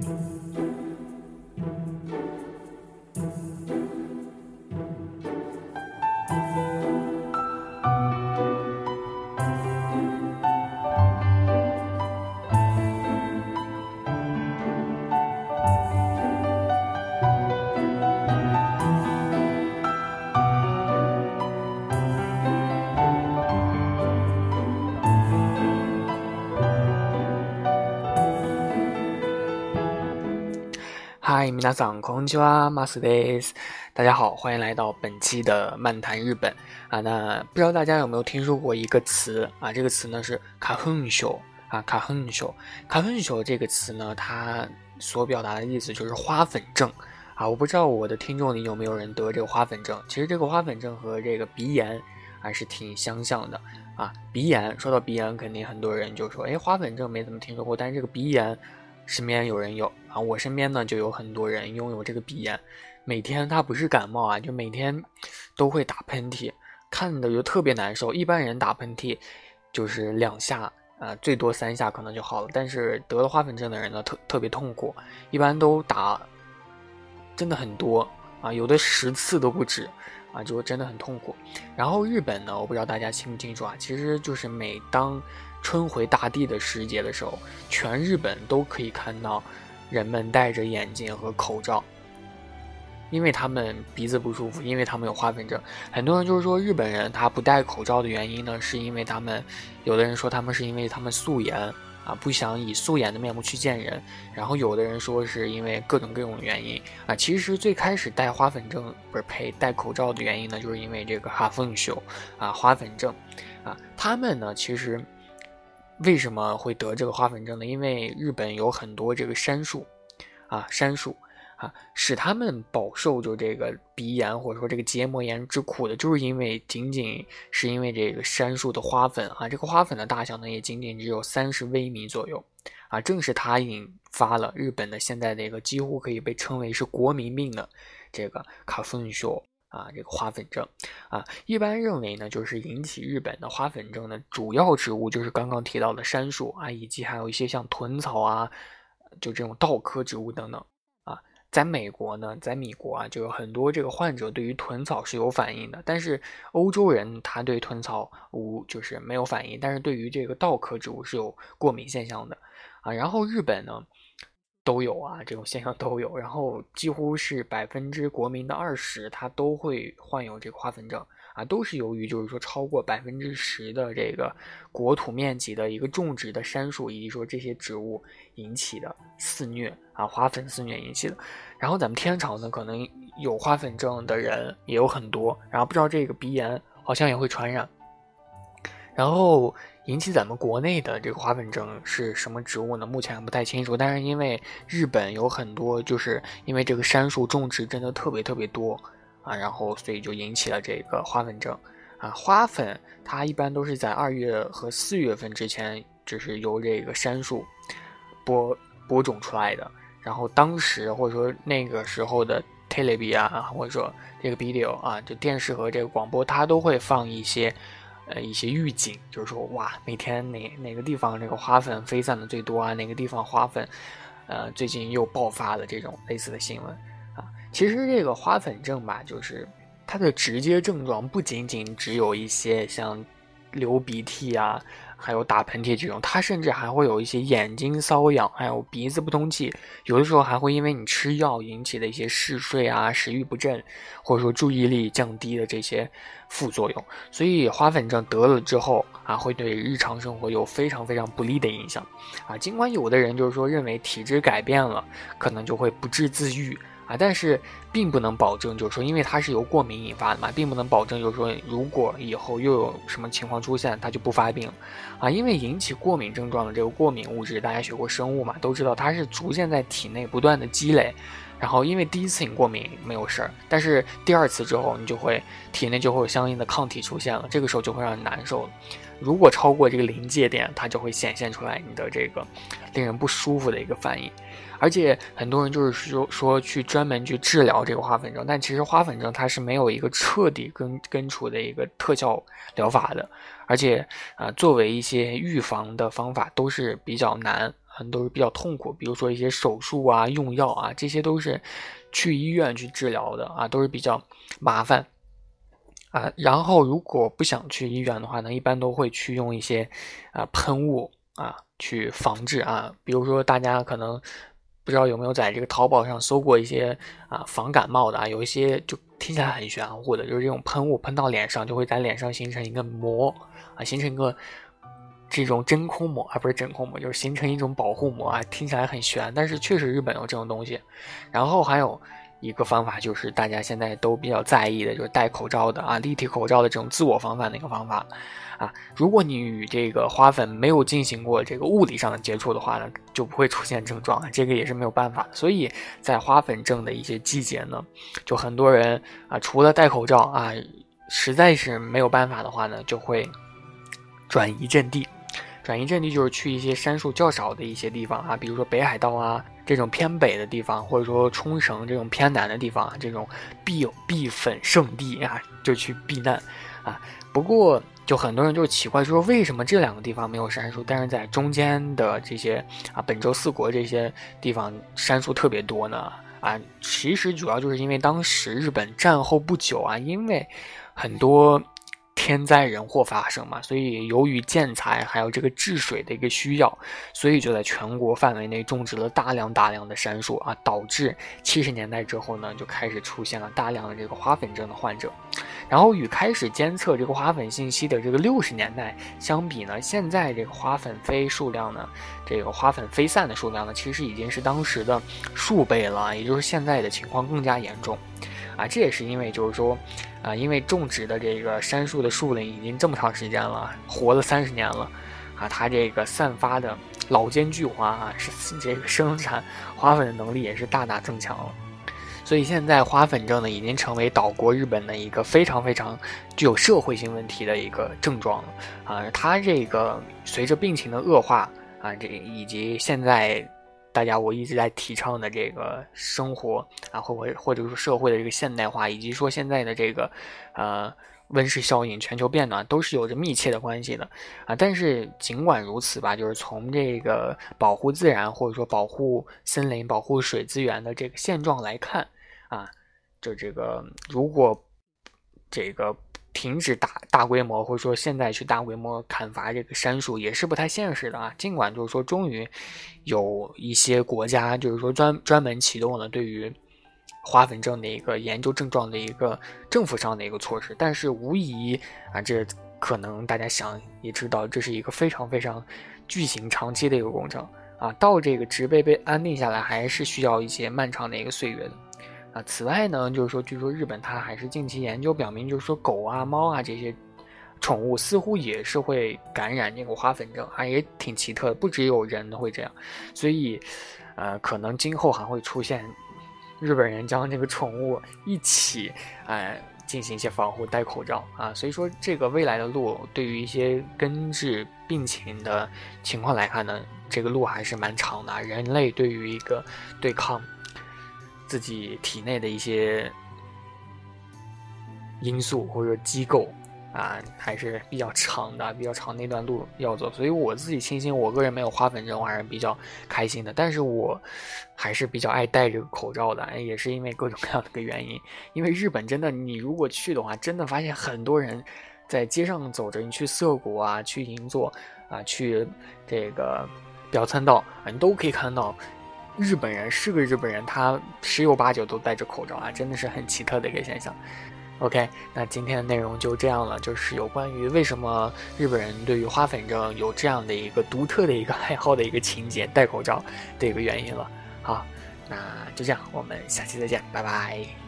Música 嗨，皆さんこんにちは、マスです。大家好，欢迎来到本期的漫谈日本啊。那不知道大家有没有听说过一个词啊？这个词呢是卡亨秀啊，卡亨秀。卡亨秀这个词呢，它所表达的意思就是花粉症啊。我不知道我的听众里有没有人得这个花粉症。其实这个花粉症和这个鼻炎还是挺相像的啊。鼻炎说到鼻炎，肯定很多人就说，哎，花粉症没怎么听说过，但是这个鼻炎。 身边有人有啊，我身边呢就有很多人拥有这个鼻炎，每天他不是感冒啊，就每天都会打喷嚏，看的就特别难受。一般人打喷嚏就是两下啊，最多三下可能就好了，但是得了花粉症的人呢，特特别痛苦，一般都打真的很多啊，有的十次都不止啊，就真的很痛苦。然后日本呢，我不知道大家清不清楚啊，其实就是每当春回大地的时节的时候，全日本都可以看到人们戴着眼镜和口罩，因为他们鼻子不舒服，因为他们有花粉症。很多人就是说日本人他不戴口罩的原因呢，是因为他们有的人说他们是因为他们素颜啊，不想以素颜的面目去见人。然后有的人说是因为各种各种原因啊。其实最开始戴花粉症不是呸戴口罩的原因呢，就是因为这个哈风秀啊花粉症啊，他们呢其实。为什么会得这个花粉症呢？因为日本有很多这个杉树，啊，杉树啊，使他们饱受就这个鼻炎或者说这个结膜炎之苦的，就是因为仅仅是因为这个杉树的花粉啊，这个花粉的大小呢也仅仅只有三十微米左右，啊，正是它引发了日本的现在的一个几乎可以被称为是国民病的这个卡风秀。啊，这个花粉症，啊，一般认为呢，就是引起日本的花粉症的主要植物就是刚刚提到的杉树啊，以及还有一些像豚草啊，就这种稻科植物等等啊。在美国呢，在米国啊，就有很多这个患者对于豚草是有反应的，但是欧洲人他对豚草无就是没有反应，但是对于这个稻科植物是有过敏现象的啊。然后日本呢。都有啊，这种现象都有，然后几乎是百分之国民的二十，他都会患有这个花粉症啊，都是由于就是说超过百分之十的这个国土面积的一个种植的杉树以及说这些植物引起的肆虐啊，花粉肆虐引起的。然后咱们天朝呢，可能有花粉症的人也有很多，然后不知道这个鼻炎好像也会传染，然后。引起咱们国内的这个花粉症是什么植物呢？目前还不太清楚。但是因为日本有很多，就是因为这个杉树种植真的特别特别多啊，然后所以就引起了这个花粉症啊。花粉它一般都是在二月和四月份之前，就是由这个杉树播播种出来的。然后当时或者说那个时候的 t e l e v i 啊，或者说这个 video 啊，就电视和这个广播，它都会放一些。呃，一些预警，就是说，哇，每天哪哪个地方这个花粉飞散的最多啊？哪个地方花粉，呃，最近又爆发了这种类似的新闻啊。其实这个花粉症吧，就是它的直接症状不仅仅只有一些像流鼻涕啊。还有打喷嚏这种，它甚至还会有一些眼睛瘙痒，还有鼻子不通气，有的时候还会因为你吃药引起的一些嗜睡啊、食欲不振，或者说注意力降低的这些副作用。所以花粉症得了之后啊，会对日常生活有非常非常不利的影响啊。尽管有的人就是说认为体质改变了，可能就会不治自愈。啊，但是并不能保证，就是说，因为它是由过敏引发的嘛，并不能保证，就是说，如果以后又有什么情况出现，它就不发病。啊，因为引起过敏症状的这个过敏物质，大家学过生物嘛，都知道它是逐渐在体内不断的积累，然后因为第一次你过敏没有事儿，但是第二次之后，你就会体内就会有相应的抗体出现了，这个时候就会让你难受。如果超过这个临界点，它就会显现出来你的这个令人不舒服的一个反应。而且很多人就是说说去专门去治疗这个花粉症，但其实花粉症它是没有一个彻底根根除的一个特效疗法的，而且啊，作为一些预防的方法都是比较难可能，都是比较痛苦。比如说一些手术啊、用药啊，这些都是去医院去治疗的啊，都是比较麻烦啊。然后如果不想去医院的话呢，一般都会去用一些啊喷雾啊去防治啊。比如说大家可能不知道有没有在这个淘宝上搜过一些啊防感冒的啊，有一些就听起来很玄乎的，就是这种喷雾喷到脸上就会在脸上形成一个膜啊，形成一个。这种真空膜啊，不是真空膜，就是形成一种保护膜啊，听起来很玄，但是确实日本有这种东西。然后还有一个方法，就是大家现在都比较在意的，就是戴口罩的啊，立体口罩的这种自我防范的一个方法啊。如果你与这个花粉没有进行过这个物理上的接触的话呢，就不会出现症状，这个也是没有办法。所以在花粉症的一些季节呢，就很多人啊，除了戴口罩啊，实在是没有办法的话呢，就会转移阵地。转移阵地就是去一些山树较少的一些地方啊，比如说北海道啊这种偏北的地方，或者说冲绳这种偏南的地方啊，这种避避粉圣地啊，就去避难啊。不过就很多人就奇怪，说为什么这两个地方没有山树，但是在中间的这些啊本州四国这些地方山树特别多呢？啊，其实主要就是因为当时日本战后不久啊，因为很多。天灾人祸发生嘛，所以由于建材还有这个治水的一个需要，所以就在全国范围内种植了大量大量的杉树啊，导致七十年代之后呢，就开始出现了大量的这个花粉症的患者。然后与开始监测这个花粉信息的这个六十年代相比呢，现在这个花粉飞数量呢，这个花粉飞散的数量呢，其实已经是当时的数倍了，也就是现在的情况更加严重。啊，这也是因为就是说，啊，因为种植的这个杉树的树龄已经这么长时间了，活了三十年了，啊，它这个散发的老奸巨猾啊，是这个生产花粉的能力也是大大增强了，所以现在花粉症呢，已经成为岛国日本的一个非常非常具有社会性问题的一个症状了，啊，它这个随着病情的恶化啊，这以及现在。大家，我一直在提倡的这个生活啊，或或或者说社会的这个现代化，以及说现在的这个，呃，温室效应、全球变暖，都是有着密切的关系的啊。但是尽管如此吧，就是从这个保护自然或者说保护森林、保护水资源的这个现状来看啊，就这个如果这个。停止大大规模，或者说现在去大规模砍伐这个杉树也是不太现实的啊。尽管就是说，终于有一些国家就是说专专门启动了对于花粉症的一个研究症状的一个政府上的一个措施，但是无疑啊，这可能大家想也知道，这是一个非常非常巨型长期的一个工程啊。到这个植被被安定下来，还是需要一些漫长的一个岁月的。啊，此外呢，就是说，据说日本它还是近期研究表明，就是说狗啊、猫啊这些宠物似乎也是会感染这个花粉症，啊，也挺奇特的，不只有人会这样，所以，呃，可能今后还会出现日本人将这个宠物一起，哎，进行一些防护，戴口罩啊，所以说这个未来的路，对于一些根治病情的情况来看呢，这个路还是蛮长的，人类对于一个对抗。自己体内的一些因素或者机构啊，还是比较长的，比较长那段路要走。所以我自己庆幸，我个人没有花粉症，我还是比较开心的。但是我还是比较爱戴这个口罩的，也是因为各种各样的个原因。因为日本真的，你如果去的话，真的发现很多人在街上走着，你去涩谷啊，去银座啊，去这个表参道，你都可以看到。日本人是个日本人，他十有八九都戴着口罩啊，真的是很奇特的一个现象。OK，那今天的内容就这样了，就是有关于为什么日本人对于花粉症有这样的一个独特的一个爱好的一个情节，戴口罩的一个原因了。好，那就这样，我们下期再见，拜拜。